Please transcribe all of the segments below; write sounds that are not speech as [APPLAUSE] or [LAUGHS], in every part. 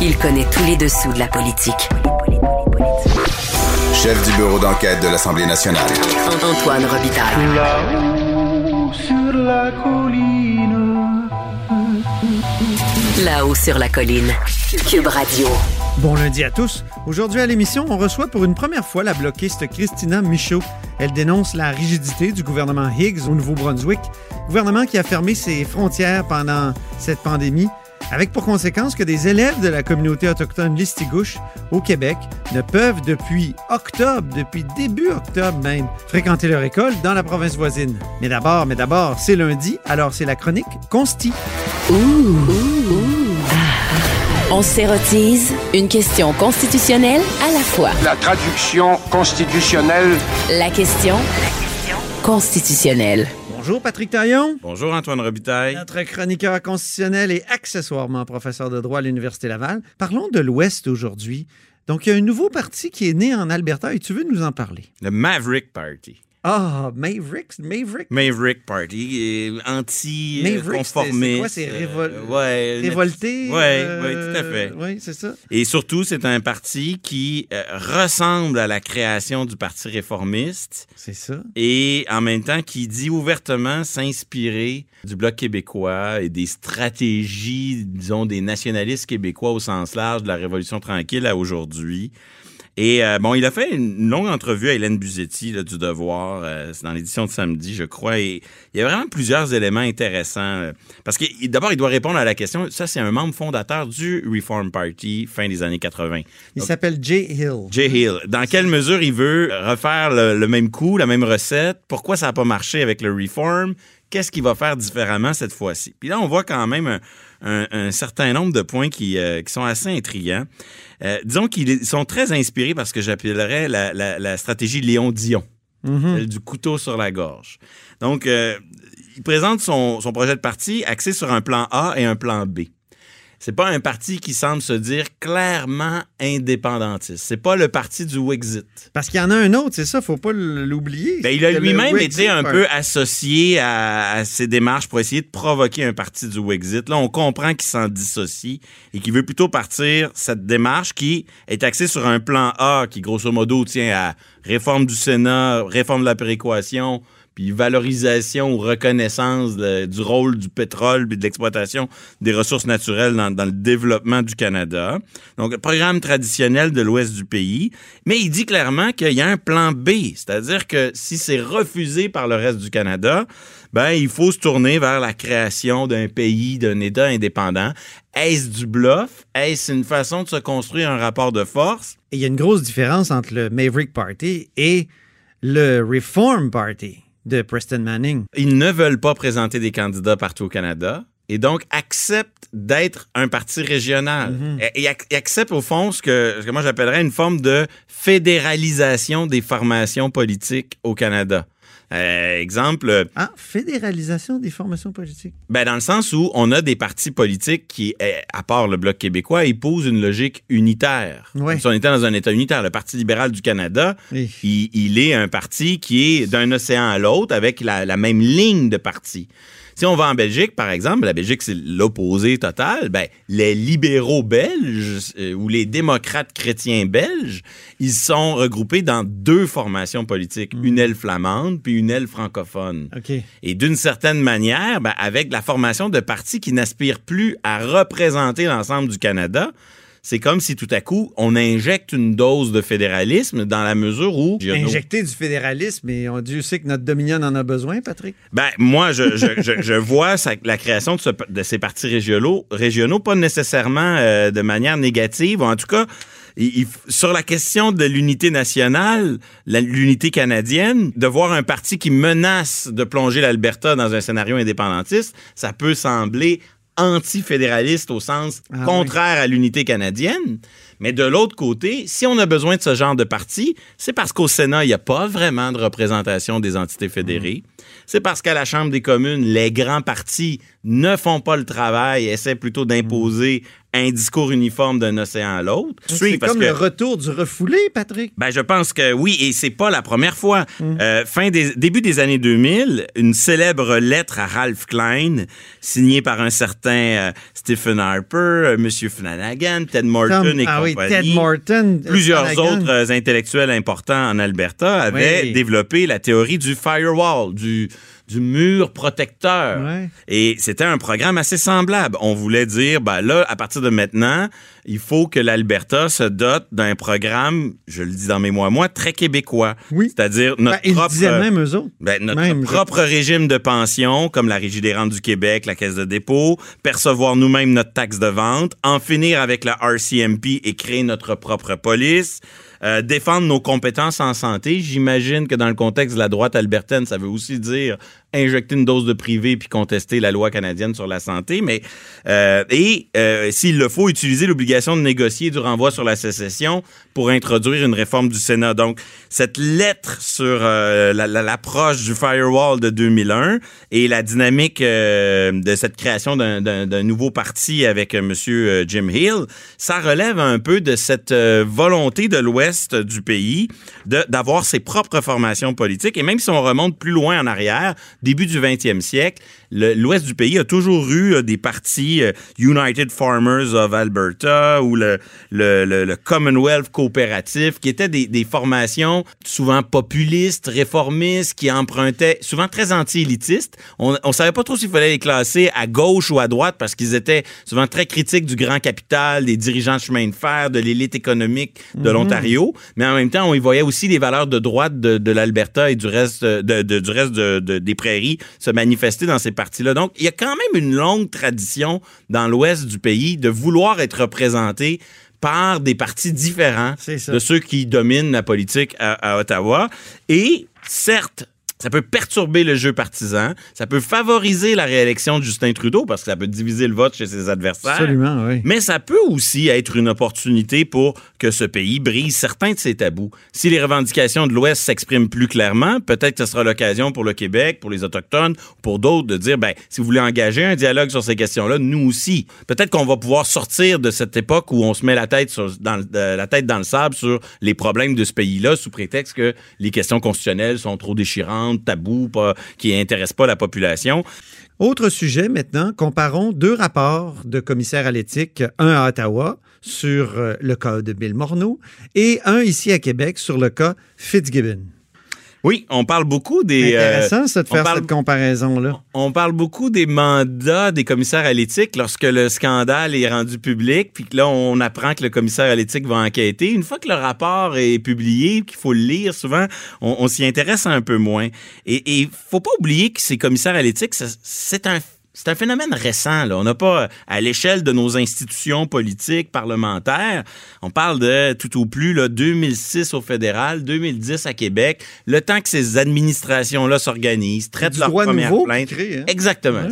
Il connaît tous les dessous de la politique. Chef du bureau d'enquête de l'Assemblée nationale. Antoine Robitaille. Là-haut sur la colline. Là-haut sur la colline. Cube Radio. Bon lundi à tous. Aujourd'hui à l'émission, on reçoit pour une première fois la bloquiste Christina Michaud. Elle dénonce la rigidité du gouvernement Higgs au Nouveau-Brunswick, gouvernement qui a fermé ses frontières pendant cette pandémie, avec pour conséquence que des élèves de la communauté autochtone Listigouche au Québec ne peuvent depuis octobre, depuis début octobre même, fréquenter leur école dans la province voisine. Mais d'abord, mais d'abord, c'est lundi, alors c'est la chronique Consti. On s'érotise une question constitutionnelle à la fois. La traduction constitutionnelle La question constitutionnelle. Bonjour Patrick Taillon. Bonjour Antoine Robitaille. Notre chroniqueur constitutionnel et accessoirement professeur de droit à l'Université Laval. Parlons de l'Ouest aujourd'hui. Donc, il y a un nouveau parti qui est né en Alberta et tu veux nous en parler? Le Maverick Party. Ah, Mavericks? Maverick? Maverick Party, Maverick, c'est- anti-conformiste. c'est quoi? C'est révol- Euh, ouais, Révolté? Oui, euh, tout à fait. Oui, c'est ça. Et surtout, c'est un parti qui euh, ressemble à la création du Parti réformiste C'est ça. et en même temps qui dit ouvertement s'inspirer du Bloc québécois et des stratégies, disons, des nationalistes québécois au sens large de la Révolution tranquille à aujourd'hui. Et euh, bon, il a fait une longue entrevue à Hélène Buzetti là, du Devoir, euh, c'est dans l'édition de samedi, je crois, et il y a vraiment plusieurs éléments intéressants. euh, parce que d'abord, il doit répondre à la question, ça c'est un membre fondateur du Reform Party fin des années 80. Il s'appelle Jay Hill. Jay Hill, dans quelle mesure il veut refaire le, le même coup, la même recette? Pourquoi ça n'a pas marché avec le Reform? Qu'est-ce qu'il va faire différemment cette fois-ci? Puis là, on voit quand même un, un- un certain nombre de points qui, euh, qui sont assez intrigants. Euh, disons qu'ils sont très inspirés par ce que j'appellerais la, la- la stratégie Léon Dion, celle du couteau sur la gorge. Donc, euh, il présente son, son projet de parti axé sur un plan A et un plan B. C'est pas un parti qui semble se dire clairement indépendantiste. C'est pas le parti du Wexit. Parce qu'il y en a un autre, c'est ça, faut pas l'oublier. Ben, il a lui-même été un peu associé à, à ces démarches pour essayer de provoquer un parti du Wexit. Là, on comprend qu'il s'en dissocie et qu'il veut plutôt partir cette démarche qui est axée sur un plan A qui, grosso modo, tient à réforme du Sénat, réforme de la péréquation, puis valorisation ou reconnaissance du rôle du pétrole puis de l'exploitation des ressources naturelles dans, le développement du Canada. Donc, programme traditionnel de l'ouest du pays. Mais il dit clairement qu'il y a un plan B, c'est-à-dire que si c'est refusé par le reste du Canada, ben, il faut se tourner vers la création d'un pays, d'un État indépendant. Est-ce du bluff? Est-ce une façon de se construire un rapport de force? Et il y a une grosse différence entre le Maverick Party et le Reform Party de Preston Manning. Ils ne veulent pas présenter des candidats partout au Canada et donc acceptent d'être un parti régional. Et ac- et acceptent au fond ce que, ce que moi j'appellerais une forme de fédéralisation des formations politiques au Canada. Euh, exemple, Ah, fédéralisation des formations politiques. ben dans le sens où on a des partis politiques qui, eh, à part le Bloc québécois, épousent une logique unitaire. Ouais. Si on était dans un État unitaire. Le Parti libéral du Canada, Oui. il, il est un parti qui est d'un océan à l'autre avec la, la même ligne de parti. Si on va en Belgique, par exemple, la Belgique, c'est l'opposé total, ben, les libéraux belges euh, ou les démocrates chrétiens belges, ils sont regroupés dans deux formations politiques, une aile flamande puis une aile francophone. Et d'une certaine manière, ben, avec la formation de partis qui n'aspirent plus à représenter l'ensemble du Canada, c'est comme si tout à coup, on injecte une dose de fédéralisme dans la mesure où... Injecter du fédéralisme, et on Dieu sait que notre Dominion en a besoin, Patrick? Ben, moi, je, je, je, je vois ça- la création de, ce- de ces partis régionaux, régionaux pas nécessairement euh, de manière négative, ou en tout cas, il- il- sur la question de l'unité nationale, l'unité canadienne, de voir un parti qui menace de plonger l'Alberta dans un scénario indépendantiste, ça peut sembler anti-fédéraliste au sens Ah contraire à l'unité canadienne. Mais de l'autre côté, si on a besoin de ce genre de parti, c'est parce qu'au Sénat, il n'y a pas vraiment de représentation des entités fédérées. C'est parce qu'à la Chambre des communes, les grands partis ne font pas le travail, essaient plutôt d'imposer un discours uniforme d'un océan à l'autre. C'est comme que- le retour du refoulé, Patrick. ben, je pense que oui, et c'est pas la première fois. Mm. Euh, fin des, début des années 2000, une célèbre lettre à Ralph Klein, signée par un certain euh, Stephen Harper, euh, Monsieur Flanagan, Ted Morton Tom- et ah oui. Ted Morton. Plusieurs Flanagan. autres intellectuels importants en Alberta avaient Oui. développé la théorie du firewall, du, du mur protecteur. Ouais. Et c'était un programme assez semblable. On voulait dire, ben là, à partir de maintenant, il faut que l'Alberta se dote d'un programme, je le dis dans mes mots à moi, très québécois. Oui. C'est-à-dire notre Ben, propre... même eux autres. Ben, notre Même, je- propre régime de pension, comme la Régie des rentes du Québec, la Caisse de dépôt, percevoir nous-mêmes notre taxe de vente, en finir avec la RCMP et créer notre propre police, euh, défendre nos compétences en santé. J'imagine que dans le contexte de la droite albertaine, ça veut aussi dire injecter une dose de privé puis contester la loi canadienne sur la santé. Mais euh, et euh, s'il le faut, utiliser l'obligation de négocier du renvoi sur la sécession pour introduire une réforme du Sénat. Donc cette lettre sur euh, la- la- l'approche du firewall de 2001 et la dynamique euh, de cette création d'un- nouveau parti avec euh, euh, Jim Hill, ça relève un peu de cette volonté de l'Ouest du pays d'avoir ses propres formations politiques. Et même si on remonte plus loin en arrière, début du 20e siècle, le- l'Ouest du pays a toujours eu des partis United Farmers of Alberta ou le, le, le- le Commonwealth coopératif, qui étaient des, des formations souvent populistes, réformistes, qui empruntaient, souvent très anti-élitistes. On ne savait pas trop s'il fallait les classer à gauche ou à droite parce qu'ils étaient souvent très critiques du grand capital, des dirigeants de chemin de fer, de l'élite économique de l'Ontario. Mais en même temps, on y voyait aussi les valeurs de droite de, de l'Alberta et du reste, de, de- du reste de- de- des prairies se manifester dans ces partis-là. Donc, il y a quand même une longue tradition dans l'ouest du pays de vouloir être représenté par des partis différents de ceux qui dominent la politique à, à Ottawa. Et certes, ça peut perturber le jeu partisan, ça peut favoriser la réélection de Justin Trudeau parce que ça peut diviser le vote chez ses adversaires. Absolument, oui. Mais ça peut aussi être une opportunité pour que ce pays brise certains de ses tabous. Si les revendications de l'Ouest s'expriment plus clairement, peut-être que ce sera l'occasion pour le Québec, pour les Autochtones, pour d'autres de dire, ben, si vous voulez engager un dialogue sur ces questions-là, nous aussi. Peut-être qu'on va pouvoir sortir de cette époque où on se met la tête, sur- dans, le- euh, la tête dans le sable sur les problèmes de ce pays-là sous prétexte que les questions constitutionnelles sont trop déchirantes, tabous, pas, qui intéressent pas la population. Autre sujet maintenant, comparons deux rapports de commissaires à l'éthique, un à Ottawa sur euh, le cas de Bill Morneau et un ici à Québec sur le cas Fitzgibbon. Oui, on parle beaucoup des... euh, Intéressant, ça, de faire parle- cette comparaison-là. On parle beaucoup des mandats des commissaires à l'éthique lorsque le scandale est rendu public, puis que là, on apprend que le commissaire à l'éthique va enquêter. Une fois que le rapport est publié, qu'il faut le lire, souvent, on, on s'y intéresse un peu moins. Et il faut pas oublier que ces commissaires à l'éthique, c'est un c'est un phénomène récent. Là. On n'a pas, à l'échelle de nos institutions politiques, parlementaires, on parle de tout au plus là, 2006 au fédéral, 2010 à Québec, le temps que ces administrations-là s'organisent, traitent leurs premières plaintes. crée, hein? Exactement.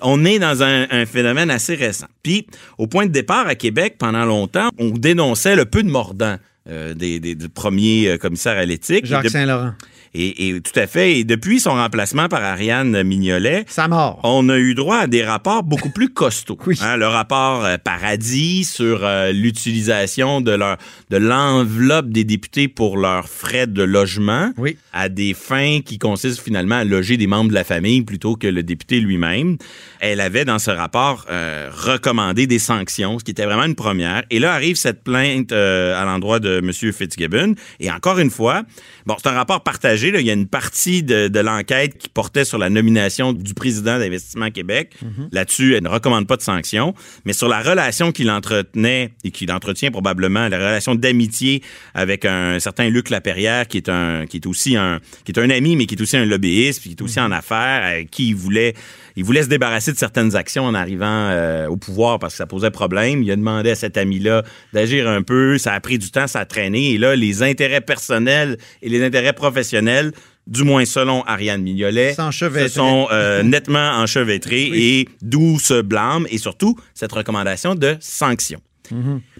On est dans un, un phénomène assez récent. Puis, au point de départ à Québec, pendant longtemps, on dénonçait le peu de mordant. euh, des, des- des premiers euh, commissaires à l'éthique. Jacques Saint-Laurent. Et, et tout à fait. Et depuis son remplacement par Ariane Mignolet, Sa mort. on a eu droit à des rapports beaucoup plus costauds. [LAUGHS] Oui. Hein, le rapport euh, Paradis sur euh, l'utilisation de leur de l'enveloppe des députés pour leurs frais de logement Oui. à des fins qui consistent finalement à loger des membres de la famille plutôt que le député lui-même. Elle avait dans ce rapport euh, recommandé des sanctions, ce qui était vraiment une première. Et là arrive cette plainte à l'endroit de M. Fitzgibbon. Et encore une fois, bon, c'est un rapport partagé. Là. Il y a une partie de, de l'enquête qui portait sur la nomination du président d'Investissement Québec. Là-dessus, elle ne recommande pas de sanctions. Mais sur la relation qu'il entretenait et qu'il entretient probablement, la relation d'amitié avec un certain Luc Laperrière, qui est un, qui est aussi un, qui est un ami, mais qui est aussi un lobbyiste, puis qui est aussi en affaires, avec qui il voulait, il voulait se débarrasser de certaines actions en arrivant euh, au pouvoir parce que ça posait problème. Il a demandé à cet ami-là d'agir un peu. Ça a pris du temps, ça a traîné. Et là, les intérêts personnels et les intérêts professionnels, du moins selon Ariane Mignolet, se sont euh, [LAUGHS] nettement enchevêtrés et d'où ce blâme et surtout cette recommandation de sanctions.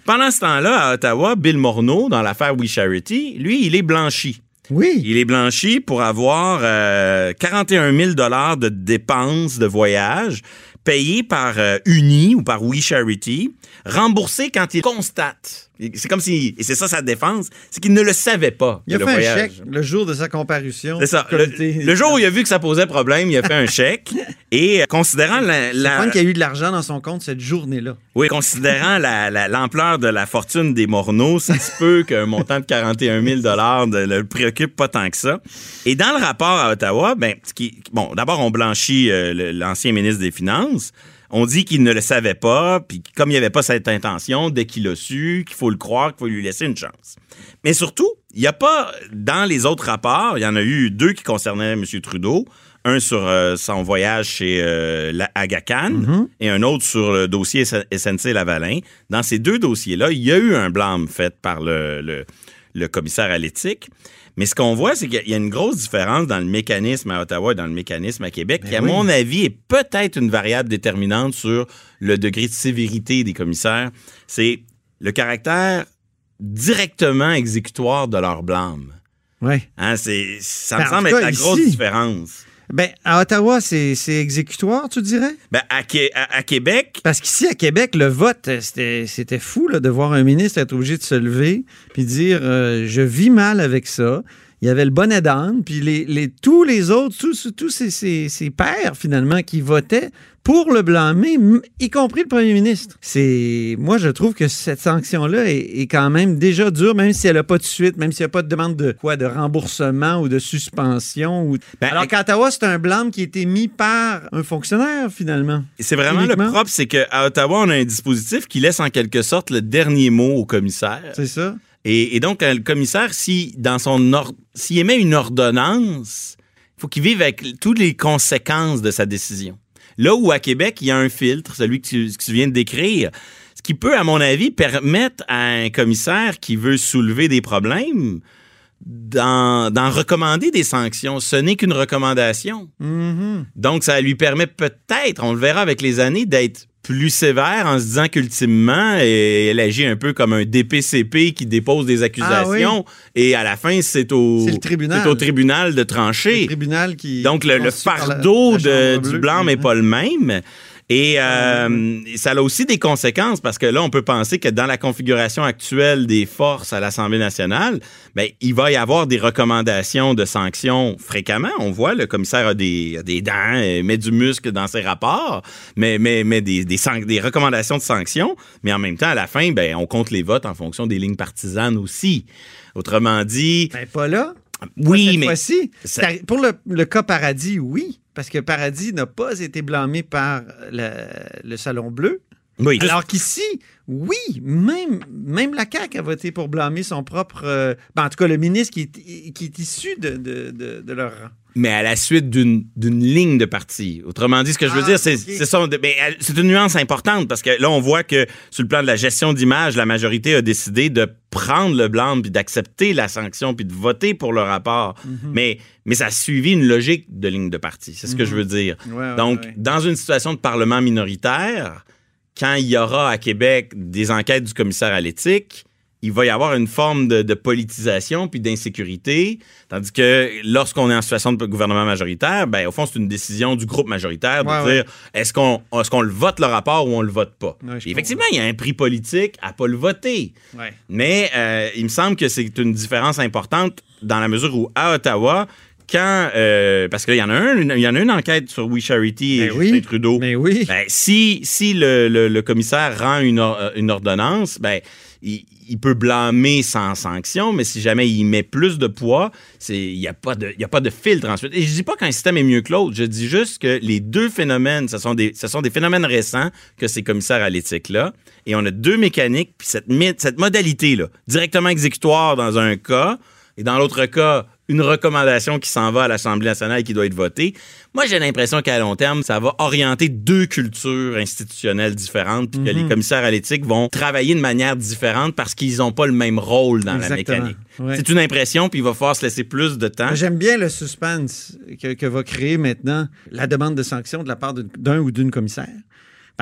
Pendant ce temps-là, à Ottawa, Bill Morneau, dans l'affaire We Charity, lui, il est blanchi. Oui. Il est blanchi pour avoir euh, 41 000 dollars de dépenses de voyage payés par euh, Uni ou par We Charity, remboursés quand ils constatent. C'est comme si, et c'est ça sa défense, c'est qu'il ne le savait pas. Il a le fait un chèque le jour de sa comparution. C'est ça. Le, jour où il a vu que ça posait problème, il a fait un [LAUGHS] chèque. Et euh, considérant la, la- qu'il y a eu de l'argent dans son compte cette journée-là. oui, considérant la- la- l'ampleur de la fortune des Morneaux, ça se peut qu'un montant de 41 000 ne le préoccupe pas tant que ça. Et dans le rapport à Ottawa, ben, qui, bon, d'abord, on blanchit euh, l'ancien ministre des Finances. On dit qu'il ne le savait pas, puis comme il n'y avait pas cette intention, dès qu'il l'a su, qu'il faut le croire, qu'il faut lui laisser une chance. Mais surtout, il n'y a pas, dans les autres rapports, il y en a eu deux qui concernaient M. Trudeau. Un sur euh, son voyage chez euh, la Aga Khan et un autre sur le dossier SNC-Lavalin. Dans ces deux dossiers-là, il y a eu un blâme fait par le, le- le commissaire à l'éthique. Mais ce qu'on voit, c'est qu'il y a une grosse différence dans le mécanisme à Ottawa et dans le mécanisme à Québec, qui, à oui. mon avis, est peut-être une variable déterminante sur le degré de sévérité des commissaires. C'est le caractère directement exécutoire de leur blâme. Oui. Hein, ça Ben, me en semble être la grosse ici- différence. Ben, à Ottawa, c'est c'est exécutoire, tu dirais? Ben, à, Qué- à- à Québec, Parce qu'ici, à Québec, le vote, c'était c'était fou là, de voir un ministre être obligé de se lever puis dire euh, Je vis mal avec ça. Il y avait le bonnet d'âne, puis les, les- tous les autres, tous, tous ces, ces- ces pères, finalement, qui votaient pour le blâmer, y compris le premier ministre. C'est Moi, je trouve que cette sanction-là est, est quand même déjà dure, même si elle n'a pas de suite, même s'il n'y a pas de demande de quoi, de remboursement ou de suspension. Ou... Ben, Alors qu'à Ottawa, c'est un blâme qui a été mis par un fonctionnaire, finalement. c'est vraiment Uniquement? le propre, c'est qu'à Ottawa, on a un dispositif qui laisse en quelque sorte le dernier mot au commissaire. C'est ça? Et, et donc, euh, le commissaire, si dans son or- s'il émet une ordonnance, il faut qu'il vive avec toutes les conséquences de sa décision. Là où à Québec, il y a un filtre, celui que tu, que tu viens de décrire, ce qui peut, à mon avis, permettre à un commissaire qui veut soulever des problèmes d'en recommander des sanctions. Ce n'est qu'une recommandation. Mhm. Donc, ça lui permet peut-être, on le verra avec les années, d'être plus sévère en se disant qu'ultimement, eh, elle agit un peu comme un DPCP qui dépose des accusations et à la fin, c'est au, Ah le tribunal. c'est au tribunal de Le trancher. tribunal qui. Donc, le, la- fardeau la de- du blanc n'est pas le même. Et Ah, euh, ça a aussi des conséquences parce que là, on peut penser que dans la configuration actuelle des forces à l'Assemblée nationale, ben, il va y avoir des recommandations de sanctions fréquemment. On voit, le commissaire a des, a des dents, euh, met du muscle dans ses rapports, mais, mais, mais des, des, des recommandations de sanctions. Mais en même temps, à la fin, ben, on compte les votes en fonction des lignes partisanes aussi. Autrement dit, Ben, pas là. Oui, Cette mais fois-ci. ça- Pour le, le cas Paradis, oui. Parce que Paradis n'a pas été blâmé par le, le Salon Bleu. oui, Alors qu'ici, oui, même, même la CAQ a voté pour blâmer son propre. euh, ben, en tout cas, le ministre qui est, qui est issu de, de, de, de leur rang. Mais à la suite d'une ligne de parti. Autrement dit, ce que je veux Ah, dire, c'est ok. c'est une nuance importante parce que là, on voit que sur le plan de la gestion d'image, la majorité a décidé de prendre le blanc puis d'accepter la sanction puis de voter pour le rapport. Mhm. Mais mais ça a suivi une logique de ligne de parti. C'est ce que je veux dire. Ouais, ouais, Donc, ouais. dans une situation de parlement minoritaire, quand il y aura à Québec des enquêtes du commissaire à l'éthique, il va y avoir une forme de, de politisation puis d'insécurité, tandis que lorsqu'on est en situation de gouvernement majoritaire, ben au fond c'est une décision du groupe majoritaire de Ouais, ouais. dire est-ce qu'on est-ce qu'on le vote le rapport ou on le vote pas? Ouais, effectivement, il y a un prix politique à pas le voter. Mais euh, il me semble que c'est une différence importante dans la mesure où à Ottawa, quand euh, parce qu'il y en a un, une- il y en a une enquête sur We Charity et Ben Justin oui. Trudeau. Mais oui. Ben, si si le, le- le commissaire rend une, or- euh, une ordonnance, ben il, il peut blâmer sans sanction, mais si jamais il met plus de poids, il n'y a pas de filtre ensuite. Et je dis pas qu'un système est mieux que l'autre, je dis juste que les deux phénomènes, ce sont des phénomènes récents que ces commissaires à l'éthique là, et on a deux mécaniques puis cette cette modalité là, directement exécutoire dans un cas et dans l'autre cas une recommandation qui s'en va à l'Assemblée nationale et qui doit être votée. Moi, j'ai l'impression qu'à long terme, ça va orienter deux cultures institutionnelles différentes, puis que les commissaires à l'éthique vont travailler de manière différente parce qu'ils n'ont pas le même rôle dans la mécanique. Ouais. C'est une impression, puis il va falloir se laisser plus de temps. J'aime bien le suspense que, que va créer maintenant la demande de sanction de la part d'un ou d'une commissaire.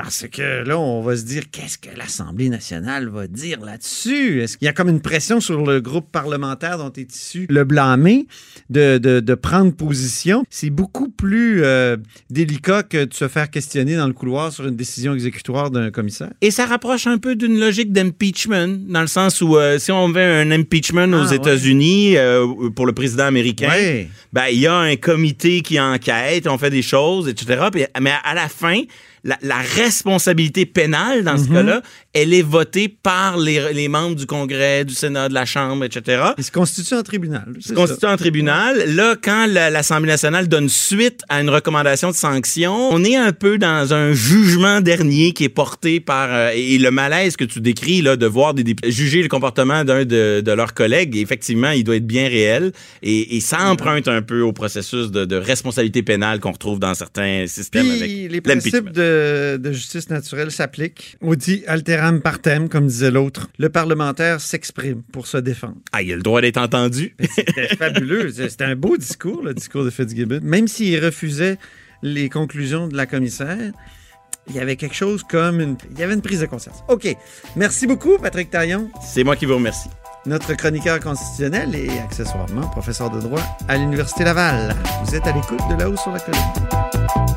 Parce que là, on va se dire, qu'est-ce que l'Assemblée nationale va dire là-dessus? Est-ce qu'il y a comme une pression sur le groupe parlementaire dont est issu le blâmé de, de, de prendre position? C'est beaucoup plus euh, délicat que de se faire questionner dans le couloir sur une décision exécutoire d'un commissaire. Et ça rapproche un peu d'une logique d'impeachment, dans le sens où euh, si on veut un impeachment aux Ah, ouais. États-Unis euh, pour le président américain, Ouais. ben il y a un comité qui enquête, on fait des choses, etc. Puis- mais à la fin, la, la responsabilité pénale dans Mhm. ce cas-là, elle est votée par les, les membres du Congrès, du Sénat, de la Chambre, etc. Il se constitue en tribunal. se constitue en tribunal. Là, quand la- l'Assemblée nationale donne suite à une recommandation de sanction, on est un peu dans un jugement dernier qui est porté par... euh, et le malaise que tu décris, là, de voir des députés juger le comportement d'un de, de leurs collègues, effectivement, il doit être bien réel. Et, et ça emprunte un peu au processus de, de responsabilité pénale qu'on retrouve dans certains systèmes avec les principes de, de justice naturelle s'appliquent. On dit alteram partem, comme disait l'autre. Le parlementaire s'exprime pour se défendre. Ah, il a le droit d'être entendu. C'était [LAUGHS] fabuleux. C'était un beau discours, le discours de Fitzgibbon. Même s'il refusait les conclusions de la commissaire, il y avait quelque chose comme une... Il y avait une prise de conscience. OK. Merci beaucoup, Patrick Taillon, C'est moi qui vous remercie. notre chroniqueur constitutionnel et accessoirement professeur de droit à l'Université Laval. Vous êtes à l'écoute de là-haut sur la colline.